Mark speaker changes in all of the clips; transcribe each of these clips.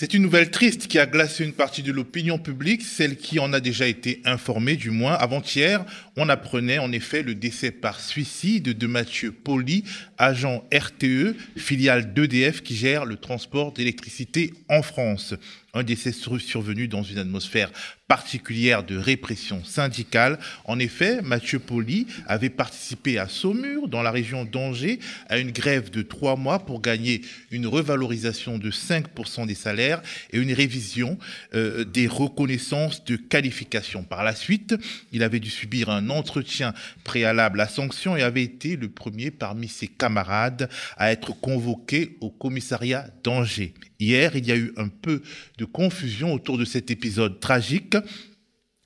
Speaker 1: C'est une nouvelle triste qui a glacé une partie de l'opinion publique, celle qui en a déjà été informée du moins. Avant-hier, on apprenait en effet le décès par suicide de Mathieu Poli, agent RTE, filiale d'EDF qui gère le transport d'électricité en France un décès survenu dans une atmosphère particulière de répression syndicale. En effet, Mathieu Poli avait participé à Saumur, dans la région d'Angers, à une grève de trois mois pour gagner une revalorisation de 5% des salaires et une révision euh, des reconnaissances de qualification. Par la suite, il avait dû subir un entretien préalable à sanction et avait été le premier parmi ses camarades à être convoqué au commissariat d'Angers. Hier, il y a eu un peu de confusion autour de cet épisode tragique.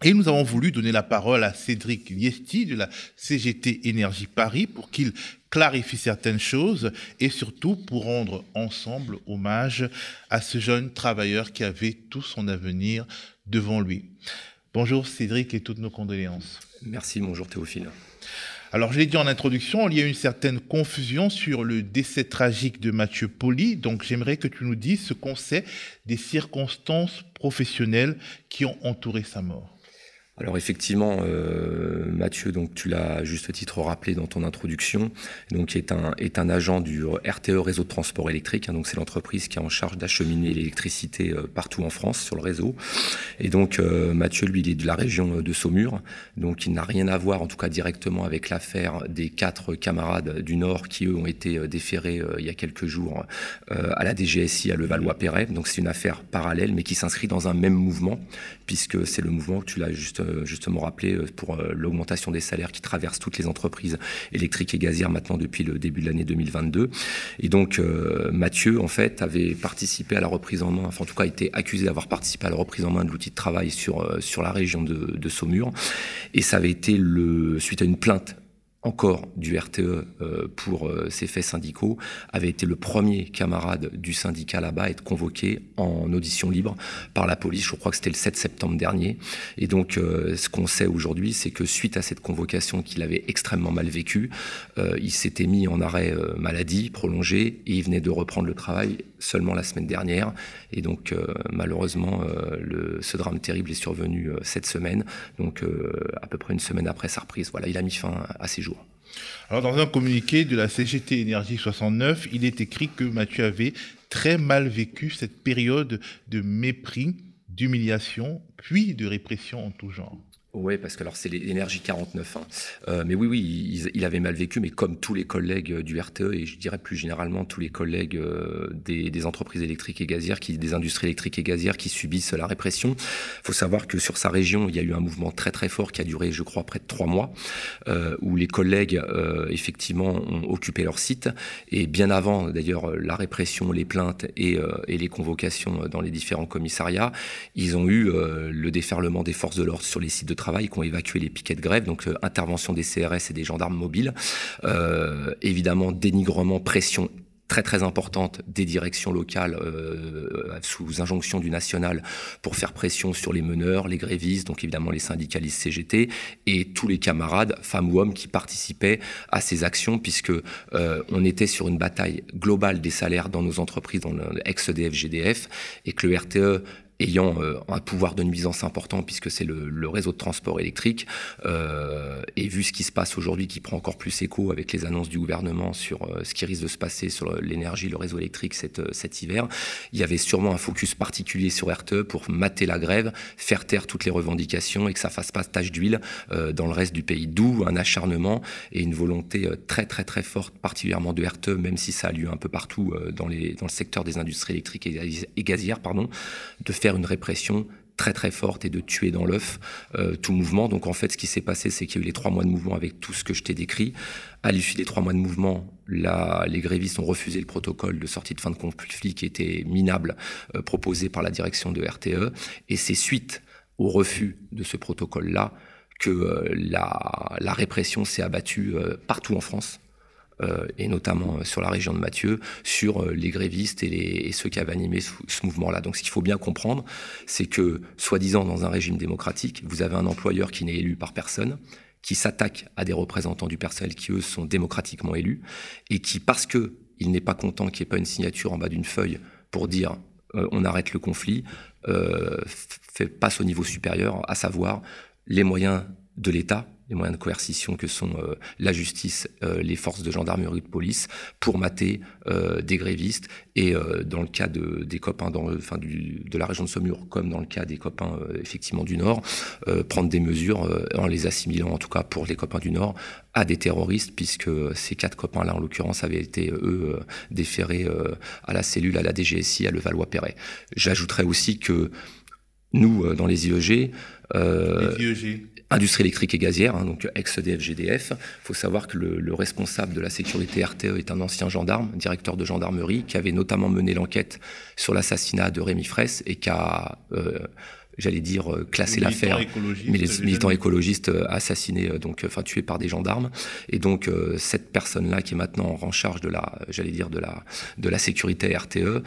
Speaker 1: Et nous avons voulu donner la parole à Cédric Liesti de la CGT Énergie Paris pour qu'il clarifie certaines choses et surtout pour rendre ensemble hommage à ce jeune travailleur qui avait tout son avenir devant lui. Bonjour Cédric et toutes nos condoléances.
Speaker 2: Merci, bonjour Théophile.
Speaker 1: Alors, je l'ai dit en introduction, il y a une certaine confusion sur le décès tragique de Mathieu Poli. Donc, j'aimerais que tu nous dises ce qu'on sait des circonstances professionnelles qui ont entouré sa mort.
Speaker 2: Alors effectivement, euh, Mathieu, donc tu l'as juste titre rappelé dans ton introduction, donc est un est un agent du RTE réseau de transport électrique. Hein, donc c'est l'entreprise qui est en charge d'acheminer l'électricité euh, partout en France sur le réseau. Et donc euh, Mathieu, lui, il est de la région de Saumur, donc il n'a rien à voir, en tout cas directement, avec l'affaire des quatre camarades du Nord qui eux ont été déférés il y a quelques jours à la DGSI à Levallois-Perret. Donc c'est une affaire parallèle, mais qui s'inscrit dans un même mouvement, puisque c'est le mouvement que tu l'as juste justement rappelé euh, pour euh, l'augmentation des salaires qui traverse toutes les entreprises électriques et gazières maintenant depuis le début de l'année 2022. Et donc Mathieu, en fait, avait participé à la reprise en main, enfin en tout cas été accusé d'avoir participé à la reprise en main de l'outil de travail sur, sur la région de, de Saumur. Et ça avait été le, suite à une plainte encore du RTE euh, pour euh, ces faits syndicaux, avait été le premier camarade du syndicat là-bas à être convoqué en audition libre par la police. Je crois que c'était le 7 septembre dernier. Et donc, euh, ce qu'on sait aujourd'hui, c'est que suite à cette convocation qu'il avait extrêmement mal vécue, il s'était mis en arrêt maladie prolongé et il venait de reprendre le travail seulement la semaine dernière. Et donc, malheureusement, le, ce drame terrible est survenu cette semaine. Donc, à peu près une semaine après sa reprise. Voilà, il a mis fin à ses jours.
Speaker 1: Alors, dans un communiqué de la CGT Énergie 69, il est écrit que Mathieu avait très mal vécu cette période de mépris, d'humiliation, puis de répression en tout genre.
Speaker 2: Oui, parce que alors c'est l'énergie 49. Hein. Euh, mais oui, oui, il, avait mal vécu, mais comme tous les collègues euh, du RTE et je dirais plus généralement tous les collègues euh, des, entreprises électriques et gazières, qui, des industries électriques et gazières qui subissent la répression. Il faut savoir que sur sa région, il y a eu un mouvement très très fort qui a duré, je crois, près de trois mois, où les collègues effectivement ont occupé leur site et bien avant d'ailleurs la répression, les plaintes et, et, les convocations dans les différents commissariats, ils ont eu le déferlement des forces de l'ordre sur les sites de travail qui ont évacué les piquets de grève, donc euh, intervention des CRS et des gendarmes mobiles, euh, évidemment dénigrement, pression très très importante des directions locales euh, sous injonction du national pour faire pression sur les meneurs, les grévistes, donc évidemment les syndicalistes CGT et tous les camarades, femmes ou hommes, qui participaient à ces actions puisque on était sur une bataille globale des salaires dans nos entreprises, dans l'ex-EDF, GDF, et que le RTE ayant euh, un pouvoir de nuisance important puisque c'est le, réseau de transport électrique euh, et vu ce qui se passe aujourd'hui qui prend encore plus écho avec les annonces du gouvernement sur euh, ce qui risque de se passer sur l'énergie, le réseau électrique cet, cet hiver, il y avait sûrement un focus particulier sur RTE pour mater la grève, faire taire toutes les revendications et que ça fasse pas tache d'huile dans le reste du pays. D'où un acharnement et une volonté très très très forte, particulièrement de RTE, même si ça a lieu un peu partout dans, les, dans le secteur des industries électriques et gazières, pardon, de faire une répression très très forte et de tuer dans l'œuf euh, tout mouvement. Donc en fait, ce qui s'est passé, c'est qu'il y a eu les trois mois de mouvement avec tout ce que je t'ai décrit. À l'issue des trois mois de mouvement, là, les grévistes ont refusé le protocole de sortie de fin de conflit qui était minable euh, proposé par la direction de RTE. Et c'est suite au refus de ce protocole-là que euh, la, la, répression s'est abattue partout en France. Euh, et notamment euh, sur la région de Mathieu, sur euh, les grévistes et, ceux qui avaient animé ce, mouvement-là. Donc ce qu'il faut bien comprendre, c'est que, soi-disant, dans un régime démocratique, vous avez un employeur qui n'est élu par personne, qui s'attaque à des représentants du personnel qui, eux, sont démocratiquement élus, et qui, parce que il n'est pas content qu'il n'y ait pas une signature en bas d'une feuille pour dire on arrête le conflit, fait, passe au niveau supérieur, à savoir les moyens de l'État, les moyens de coercition que sont euh, la justice, euh, les forces de gendarmerie de police, pour mater euh, des grévistes. Et dans le cas de, des copains dans, enfin, du, de la région de Saumur, comme dans le cas des copains effectivement du Nord, prendre des mesures en les assimilant, en tout cas pour les copains du Nord, à des terroristes, puisque ces quatre copains-là, en l'occurrence, avaient été, eux, déférés à la cellule, à la DGSI, à Levallois-Perret. J'ajouterais aussi que nous, dans les IEG,
Speaker 1: les IEG
Speaker 2: industrie électrique et gazière, hein, donc ex-EDF-GDF. Il faut savoir que le, responsable de la sécurité RTE est un ancien gendarme, directeur de gendarmerie, qui avait notamment mené l'enquête sur l'assassinat de Rémi Fraisse et qui a euh, j'allais dire euh, classer l'affaire, mais les militants écologistes euh, assassinés, euh, donc enfin tués par des gendarmes. Et donc cette personne-là qui est maintenant en charge de la, j'allais dire de la de la sécurité RTE,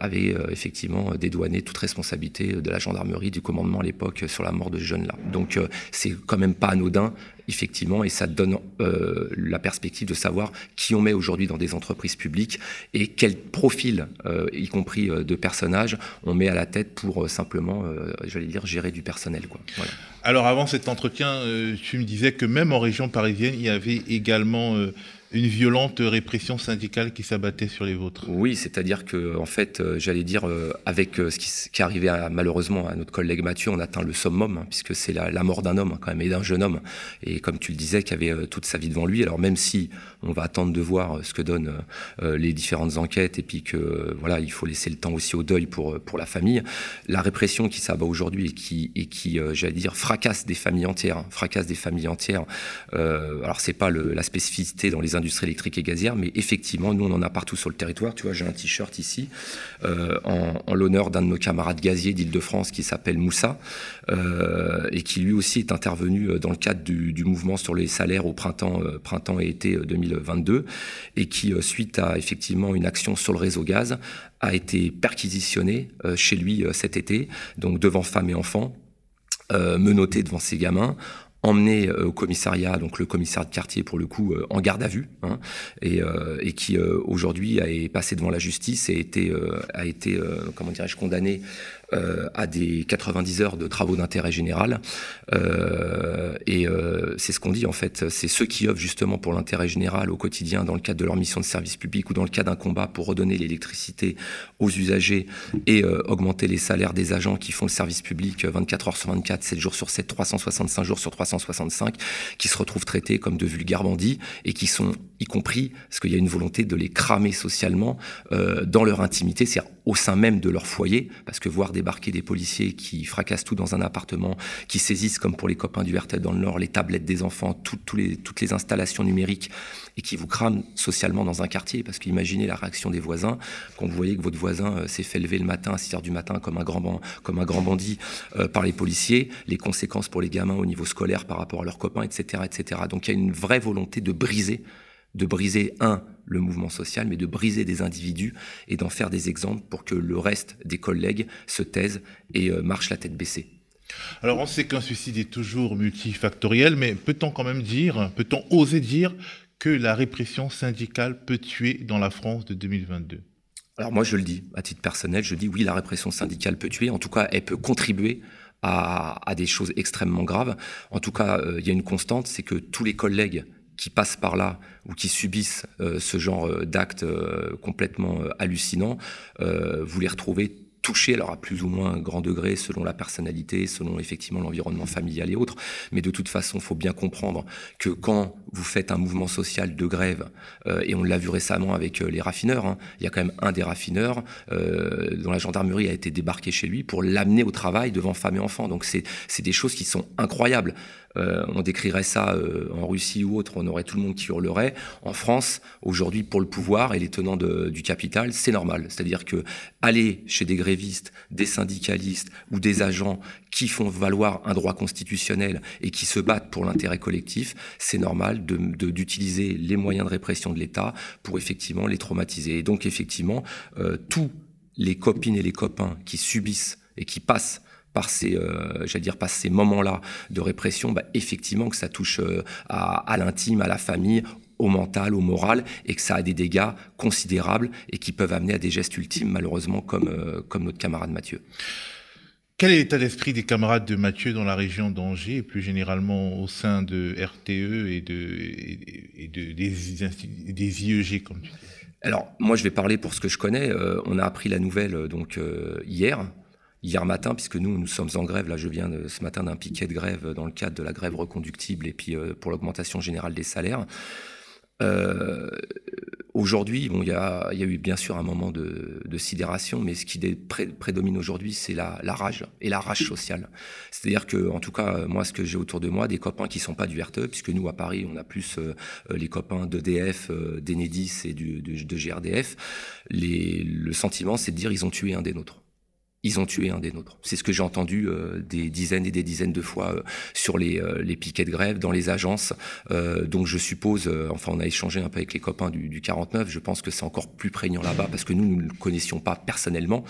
Speaker 2: avait effectivement dédouané toute responsabilité de la gendarmerie, du commandement à l'époque sur la mort de ce jeune-là. Donc c'est quand même pas anodin effectivement, et ça donne euh, la perspective de savoir qui on met aujourd'hui dans des entreprises publiques et quel profil, euh, y compris euh, de personnages, on met à la tête pour simplement, j'allais dire, gérer du personnel. Quoi.
Speaker 1: Alors avant cet entretien, tu me disais que même en région parisienne, il y avait également une violente répression syndicale qui s'abattait sur les vôtres.
Speaker 2: Oui, c'est-à-dire que, en fait, euh, j'allais dire, euh, avec euh, ce qui, qui à, malheureusement à notre collègue Mathieu, on atteint le summum, hein, puisque c'est la, mort d'un homme, quand même, et d'un jeune homme. Et comme tu le disais, qui avait toute sa vie devant lui. Alors, même si on va attendre de voir ce que donnent les différentes enquêtes, et puis que, voilà, il faut laisser le temps aussi au deuil pour, pour la famille, la répression qui s'abat aujourd'hui et qui, et qui j'allais dire, fracasse des familles entières, hein, fracasse des familles entières. alors, c'est pas la spécificité dans les industrie électrique et gazière, mais effectivement, nous, on en a partout sur le territoire. Tu vois, j'ai un t-shirt ici euh, en, l'honneur d'un de nos camarades gaziers d'Île-de-France qui s'appelle Moussa euh, et qui lui aussi est intervenu euh, dans le cadre du, mouvement sur les salaires au printemps, printemps et été 2022 et qui, suite à effectivement une action sur le réseau gaz, a été perquisitionné chez lui cet été, donc devant femmes et enfants. menotté devant ses gamins, emmené euh, au commissariat, donc le commissaire de quartier pour le coup, euh, en garde à vue, hein, et, euh, et, qui aujourd'hui est passé devant la justice et été, a été, comment dirais-je, condamné à des 90 heures de travaux d'intérêt général. Euh, et euh, c'est ce qu'on dit en fait, c'est ceux qui œuvrent justement pour l'intérêt général au quotidien dans le cadre de leur mission de service public ou dans le cadre d'un combat pour redonner l'électricité aux usagers et augmenter les salaires des agents qui font le service public 24 heures sur 24, 7 jours sur 7, 365 jours sur 365, qui se retrouvent traités comme de vulgaires bandits et qui sont y compris parce qu'il y a une volonté de les cramer socialement dans leur intimité, c'est-à-dire au sein même de leur foyer, parce que voir débarquer des policiers qui fracassent tout dans un appartement, qui saisissent, comme pour les copains du RTL dans le Nord, les tablettes des enfants, les, toutes les installations numériques, et qui vous crament socialement dans un quartier, parce qu'imaginez la réaction des voisins quand vous voyez que votre voisin euh, s'est fait lever le matin à 6 heures du matin comme un grand, comme un grand bandit euh, par les policiers, les conséquences pour les gamins au niveau scolaire par rapport à leurs copains, etc. etc. Donc il y a une vraie volonté de briser de briser, un, le mouvement social, mais de briser des individus et d'en faire des exemples pour que le reste des collègues se taisent et euh, marchent la tête baissée.
Speaker 1: Alors on sait qu'un suicide est toujours multifactoriel, mais peut-on quand même dire, peut-on oser dire que la répression syndicale peut tuer dans la France de 2022
Speaker 2: Alors moi je le dis, à titre personnel, je dis oui, la répression syndicale peut tuer, en tout cas elle peut contribuer à, des choses extrêmement graves. En tout cas, euh, il y a une constante, c'est que tous les collègues qui passent par là ou qui subissent euh, ce genre euh, d'actes euh, complètement hallucinants, vous les retrouvez touchés, alors à plus ou moins grand degré, selon la personnalité, selon effectivement l'environnement familial et autres. Mais de toute façon, faut bien comprendre que quand vous faites un mouvement social de grève, et on l'a vu récemment avec les raffineurs, hein, il y a quand même un des raffineurs dont la gendarmerie a été débarquée chez lui pour l'amener au travail devant femmes et enfants. Donc c'est des choses qui sont incroyables. Euh, on décrirait ça euh, en Russie ou autre, on aurait tout le monde qui hurlerait. En France, aujourd'hui, pour le pouvoir et les tenants du capital, c'est normal. C'est-à-dire que aller chez des grévistes, des syndicalistes ou des agents qui font valoir un droit constitutionnel et qui se battent pour l'intérêt collectif, c'est normal d'utiliser de, les moyens de répression de l'État pour effectivement les traumatiser. Et donc effectivement, euh, tous les copines et les copains qui subissent et qui passent par ces, euh, j'allais dire, par ces moments-là de répression, bah, effectivement que ça touche euh, à, à l'intime, à la famille, au mental, au moral, et que ça a des dégâts considérables et qui peuvent amener à des gestes ultimes, malheureusement, comme, euh, comme notre camarade Mathieu.
Speaker 1: Quel est l'état d'esprit des camarades de Mathieu dans la région d'Angers et plus généralement au sein de RTE et, de, et de des, des, IEG, comme tu dis?
Speaker 2: Alors, moi, je vais parler pour ce que je connais. Euh, on a appris la nouvelle euh, donc hier, hier matin, puisque nous, nous sommes en grève. Là, je viens de, ce matin d'un piquet de grève dans le cadre de la grève reconductible et puis pour l'augmentation générale des salaires. Euh, aujourd'hui, bon, il y a, eu bien sûr un moment de, sidération, mais ce qui prédomine aujourd'hui, c'est la, rage et la rage sociale. C'est-à-dire que, en tout cas, moi, ce que j'ai autour de moi, des copains qui sont pas du RTE, puisque nous à Paris, on a plus euh, les copains d'EDF, euh, d'Enedis et de, GRDF. Le sentiment, c'est de dire ils ont tué un des nôtres ils ont tué un des nôtres. C'est ce que j'ai entendu euh, des dizaines et des dizaines de fois euh, sur les, euh, les, piquets de grève, dans les agences. donc je suppose, enfin on a échangé un peu avec les copains du, du 49, je pense que c'est encore plus prégnant là-bas parce que nous, nous ne le connaissions pas personnellement.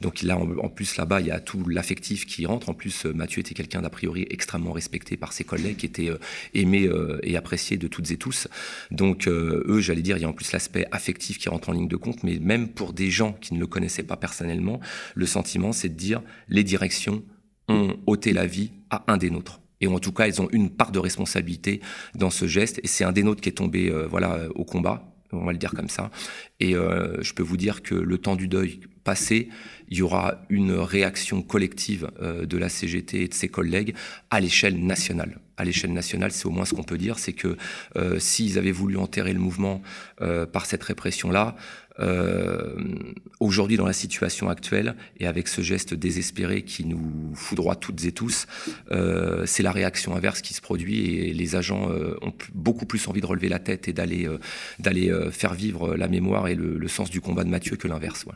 Speaker 2: Donc là, en, plus là-bas, il y a tout l'affectif qui rentre. En plus, Mathieu était quelqu'un d'a priori extrêmement respecté par ses collègues, qui était aimé et apprécié de toutes et tous. Donc eux, j'allais dire, il y a en plus l'aspect affectif qui rentre en ligne de compte, mais même pour des gens qui ne le connaissaient pas personnellement, le sentiment c'est de dire les directions ont ôté la vie à un des nôtres. Et en tout cas, elles ont une part de responsabilité dans ce geste. Et c'est un des nôtres qui est tombé euh, voilà, au combat, on va le dire comme ça. Et euh, je peux vous dire que le temps du deuil passé, il y aura une réaction collective euh, de la CGT et de ses collègues à l'échelle nationale. À l'échelle nationale, c'est au moins ce qu'on peut dire, c'est que s'ils avaient voulu enterrer le mouvement par cette répression-là, euh, aujourd'hui, dans la situation actuelle, et avec ce geste désespéré qui nous foudroie toutes et tous, euh, c'est la réaction inverse qui se produit et les agents euh, ont beaucoup plus envie de relever la tête et d'aller euh, euh, faire vivre la mémoire et le, le, sens du combat de Mathieu que l'inverse. Ouais.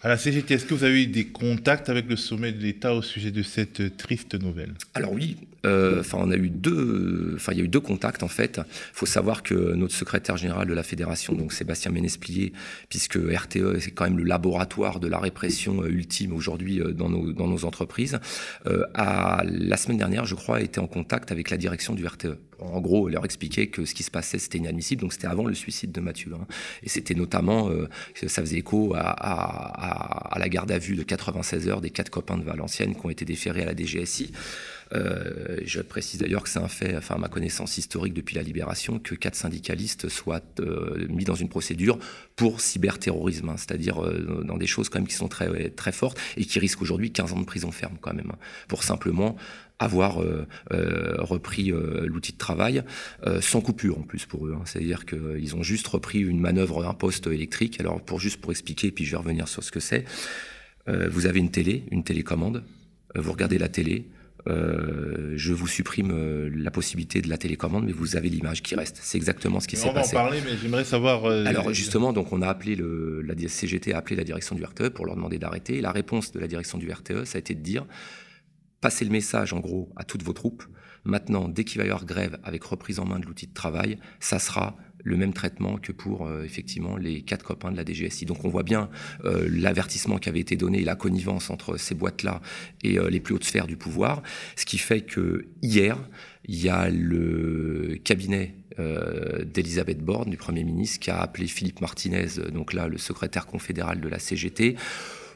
Speaker 1: À la CGT, est-ce que vous avez eu des contacts avec le sommet de l'État au sujet de cette triste nouvelle?
Speaker 2: Alors oui, euh, enfin a eu deux, enfin il y a eu deux contacts en fait. Il faut savoir que notre secrétaire général de la fédération, donc Sébastien Ménesplier, puisque RTE c'est quand même le laboratoire de la répression euh, ultime aujourd'hui euh, dans nos dans nos entreprises, a la semaine dernière, je crois, été en contact avec la direction du RTE en gros, leur expliquer que ce qui se passait, c'était inadmissible. Donc, c'était avant le suicide de Mathieu. Hein. Et c'était notamment, euh, ça faisait écho à, la garde à vue de 96 heures des quatre copains de Valenciennes qui ont été déférés à la DGSI. Euh, je précise d'ailleurs que c'est un fait, enfin, à ma connaissance historique depuis la libération, que quatre syndicalistes soient euh, mis dans une procédure pour cyberterrorisme, hein, c'est-à-dire dans des choses quand même qui sont très, très fortes et qui risquent aujourd'hui 15 ans de prison ferme quand même, hein, pour simplement avoir euh, euh, repris euh, l'outil de travail sans coupure en plus pour eux. Hein. C'est-à-dire qu'ils ont juste repris une manœuvre, un poste électrique. Alors pour juste pour expliquer, puis je vais revenir sur ce que c'est. vous avez une télé, une télécommande. vous regardez la télé. Euh, je vous supprime euh, la possibilité de la télécommande, mais vous avez l'image qui reste. C'est exactement ce qui s'est passé.
Speaker 1: On va en parler, mais j'aimerais savoir. Euh,
Speaker 2: Alors justement, donc on a appelé le, la CGT a appelé la direction du RTE pour leur demander d'arrêter. La réponse de la direction du RTE, ça a été de dire Passez le message, en gros, à toutes vos troupes. Maintenant, dès qu'il va y avoir grève avec reprise en main de l'outil de travail, ça sera le même traitement que pour euh, effectivement les quatre copains de la DGSI. Donc on voit bien euh, l'avertissement qui avait été donné et la connivence entre ces boîtes-là et euh, les plus hautes sphères du pouvoir, ce qui fait que hier, il y a le cabinet d'Elisabeth Borne, du Premier ministre, qui a appelé Philippe Martinez, donc là le secrétaire confédéral de la CGT,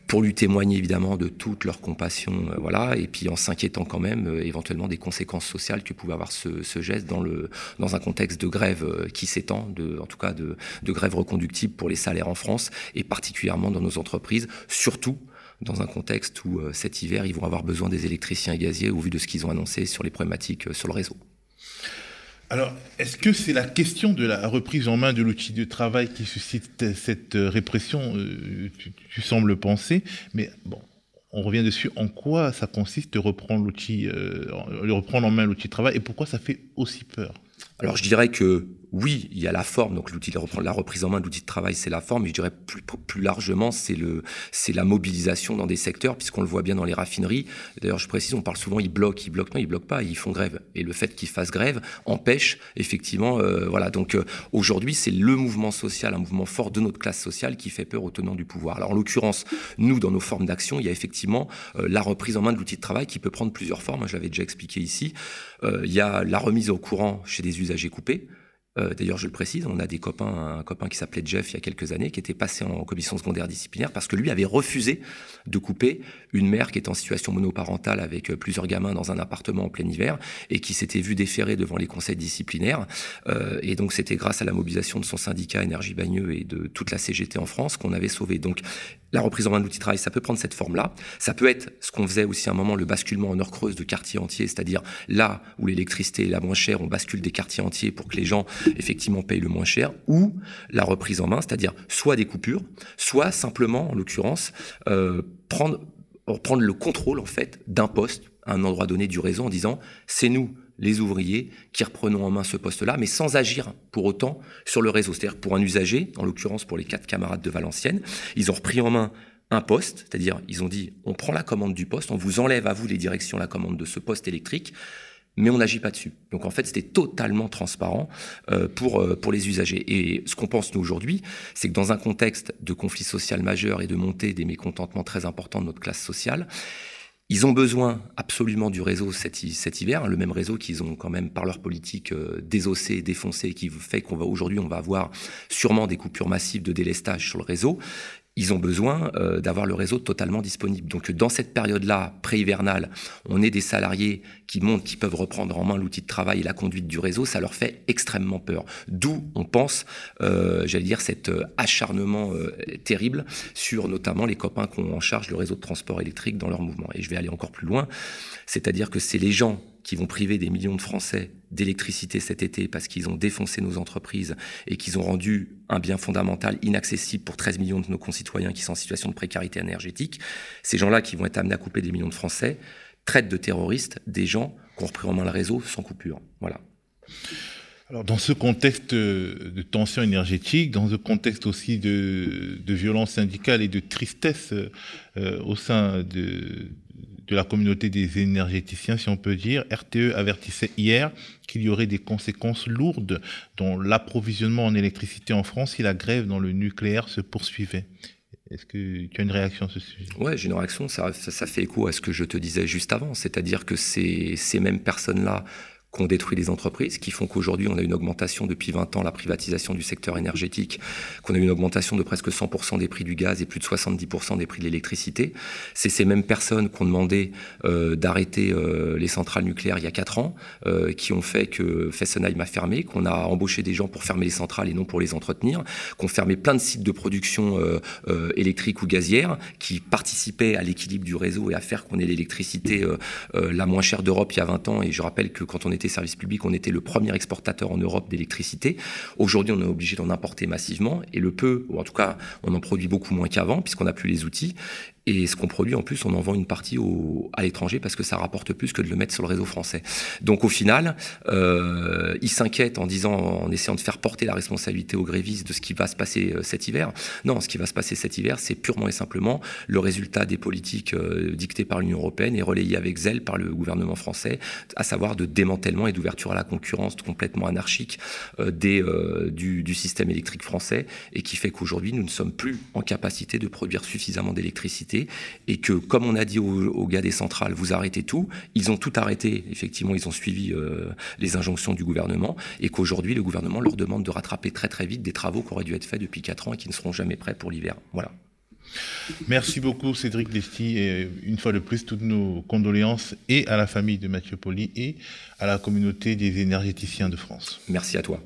Speaker 2: pour lui témoigner évidemment de toute leur compassion, euh, voilà, et puis en s'inquiétant quand même euh, éventuellement des conséquences sociales que pouvait avoir ce, ce, geste dans le dans un contexte de grève euh, qui s'étend, de en tout cas de, de grève reconductible pour les salaires en France et particulièrement dans nos entreprises, surtout dans un contexte où cet hiver ils vont avoir besoin des électriciens et gaziers au vu de ce qu'ils ont annoncé sur les problématiques sur le réseau.
Speaker 1: Alors, est-ce que c'est la question de la reprise en main de l'outil de travail qui suscite cette répression euh, tu, sembles penser, mais bon, on revient dessus. En quoi ça consiste de reprendre l'outil, euh, de reprendre en main l'outil de travail, et pourquoi ça fait aussi peur?
Speaker 2: Alors, je dirais que oui, il y a la forme, donc l'outil, la reprise en main de l'outil de travail, c'est la forme, mais je dirais plus, plus largement, c'est le, c'est la mobilisation dans des secteurs, puisqu'on le voit bien dans les raffineries. D'ailleurs, je précise, on parle souvent, ils bloquent, ils bloquent, non, ils bloquent pas, ils font grève. Et le fait qu'ils fassent grève empêche, effectivement, euh, voilà. Donc, euh, aujourd'hui, c'est le mouvement social, un mouvement fort de notre classe sociale qui fait peur aux tenants du pouvoir. Alors, en l'occurrence, nous, dans nos formes d'action, il y a effectivement euh, la reprise en main de l'outil de travail qui peut prendre plusieurs formes, je l'avais déjà expliqué ici. Euh, il y a la remise au courant chez des usagers coupés, Euh, d'ailleurs, je le précise, on a des copains, un copain qui s'appelait Jeff il y a quelques années, qui était passé en commission secondaire disciplinaire parce que lui avait refusé de couper une mère qui était en situation monoparentale avec euh, plusieurs gamins dans un appartement en plein hiver et qui s'était vu déférer devant les conseils disciplinaires. Euh, et donc, c'était grâce à la mobilisation de son syndicat Énergie Bagneux et de toute la CGT en France qu'on avait sauvé. Donc, la reprise en main de l'outil travail, ça peut prendre cette forme-là. Ça peut être ce qu'on faisait aussi à un moment, le basculement en heure creuse de quartiers entiers, c'est-à-dire là où l'électricité est la moins chère, on bascule des quartiers entiers pour que les gens effectivement payent le moins cher, ou la reprise en main, c'est-à-dire soit des coupures, soit simplement, en l'occurrence, euh, prendre, prendre le contrôle en fait d'un poste à un endroit donné du réseau en disant c'est nous les ouvriers qui reprenons en main ce poste-là, mais sans agir pour autant sur le réseau. C'est-à-dire pour un usager, en l'occurrence pour les quatre camarades de Valenciennes, ils ont repris en main un poste, c'est-à-dire ils ont dit on prend la commande du poste, on vous enlève à vous les directions la commande de ce poste électrique, mais on n'agit pas dessus. Donc en fait, c'était totalement transparent euh, pour, euh, pour les usagers. Et ce qu'on pense nous aujourd'hui, c'est que dans un contexte de conflit social majeur et de montée des mécontentements très importants de notre classe sociale, ils ont besoin absolument du réseau cet, hiver, le même réseau qu'ils ont quand même par leur politique euh, désossé, défoncé, qui fait qu'on va aujourd'hui on va avoir sûrement des coupures massives de délestage sur le réseau ils ont besoin euh, d'avoir le réseau totalement disponible. Donc dans cette période-là, pré-hivernale, on est des salariés qui montent, qui peuvent reprendre en main l'outil de travail et la conduite du réseau, ça leur fait extrêmement peur. D'où, on pense, euh, j'allais dire, cet euh, acharnement terrible sur notamment les copains qui ont en charge le réseau de transport électrique dans leur mouvement. Et je vais aller encore plus loin, c'est-à-dire que c'est les gens qui vont priver des millions de Français d'électricité cet été parce qu'ils ont défoncé nos entreprises et qu'ils ont rendu un bien fondamental inaccessible pour 13 millions de nos concitoyens qui sont en situation de précarité énergétique, ces gens-là qui vont être amenés à couper des millions de Français traitent de terroristes des gens qui ont repris en main le réseau sans coupure. Voilà.
Speaker 1: Alors, dans ce contexte de tension énergétique, dans ce contexte aussi de, violence syndicale et de tristesse euh, au sein de, de la communauté des énergéticiens, si on peut dire, RTE avertissait hier qu'il y aurait des conséquences lourdes dans l'approvisionnement en électricité en France si la grève dans le nucléaire se poursuivait. Est-ce que tu as une réaction à ce sujet?
Speaker 2: Oui, j'ai une réaction. Ça, ça, fait écho à ce que je te disais juste avant. C'est-à-dire que ces, ces mêmes personnes-là qu'on détruit les entreprises, qui font qu'aujourd'hui on a une augmentation depuis 20 ans, la privatisation du secteur énergétique, qu'on a une augmentation de presque 100% des prix du gaz et plus de 70% des prix de l'électricité. C'est ces mêmes personnes qui ont demandé euh, d'arrêter euh, les centrales nucléaires il y a 4 ans, euh, qui ont fait que Fessenheim a fermé, qu'on a embauché des gens pour fermer les centrales et non pour les entretenir, qu'on fermé plein de sites de production électrique ou gazière, qui participaient à l'équilibre du réseau et à faire qu'on ait l'électricité la moins chère d'Europe il y a 20 ans. Et je rappelle que quand on était service public, on était le premier exportateur en Europe d'électricité. Aujourd'hui, on est obligé d'en importer massivement et le peu, ou en tout cas, on en produit beaucoup moins qu'avant puisqu'on n'a plus les outils. Et ce qu'on produit, en plus, on en vend une partie au, à l'étranger parce que ça rapporte plus que de le mettre sur le réseau français. Donc au final, euh, ils s'inquiètent en disant, en essayant de faire porter la responsabilité aux grévistes de ce qui va se passer euh, cet hiver. Non, ce qui va se passer cet hiver, c'est purement et simplement le résultat des politiques euh, dictées par l'Union européenne et relayées avec zèle par le gouvernement français, à savoir de démantèlement et d'ouverture à la concurrence complètement anarchique euh, des, du, du système électrique français et qui fait qu'aujourd'hui, nous ne sommes plus en capacité de produire suffisamment d'électricité et que, comme on a dit aux, gars des centrales, vous arrêtez tout, ils ont tout arrêté. Effectivement, ils ont suivi euh, les injonctions du gouvernement et qu'aujourd'hui, le gouvernement leur demande de rattraper très très vite des travaux qui auraient dû être faits depuis 4 ans et qui ne seront jamais prêts pour l'hiver. Voilà.
Speaker 1: Merci beaucoup Cédric Lesti et une fois de plus toutes nos condoléances et à la famille de Mathieu Poli et à la communauté des énergéticiens de France.
Speaker 2: Merci à toi.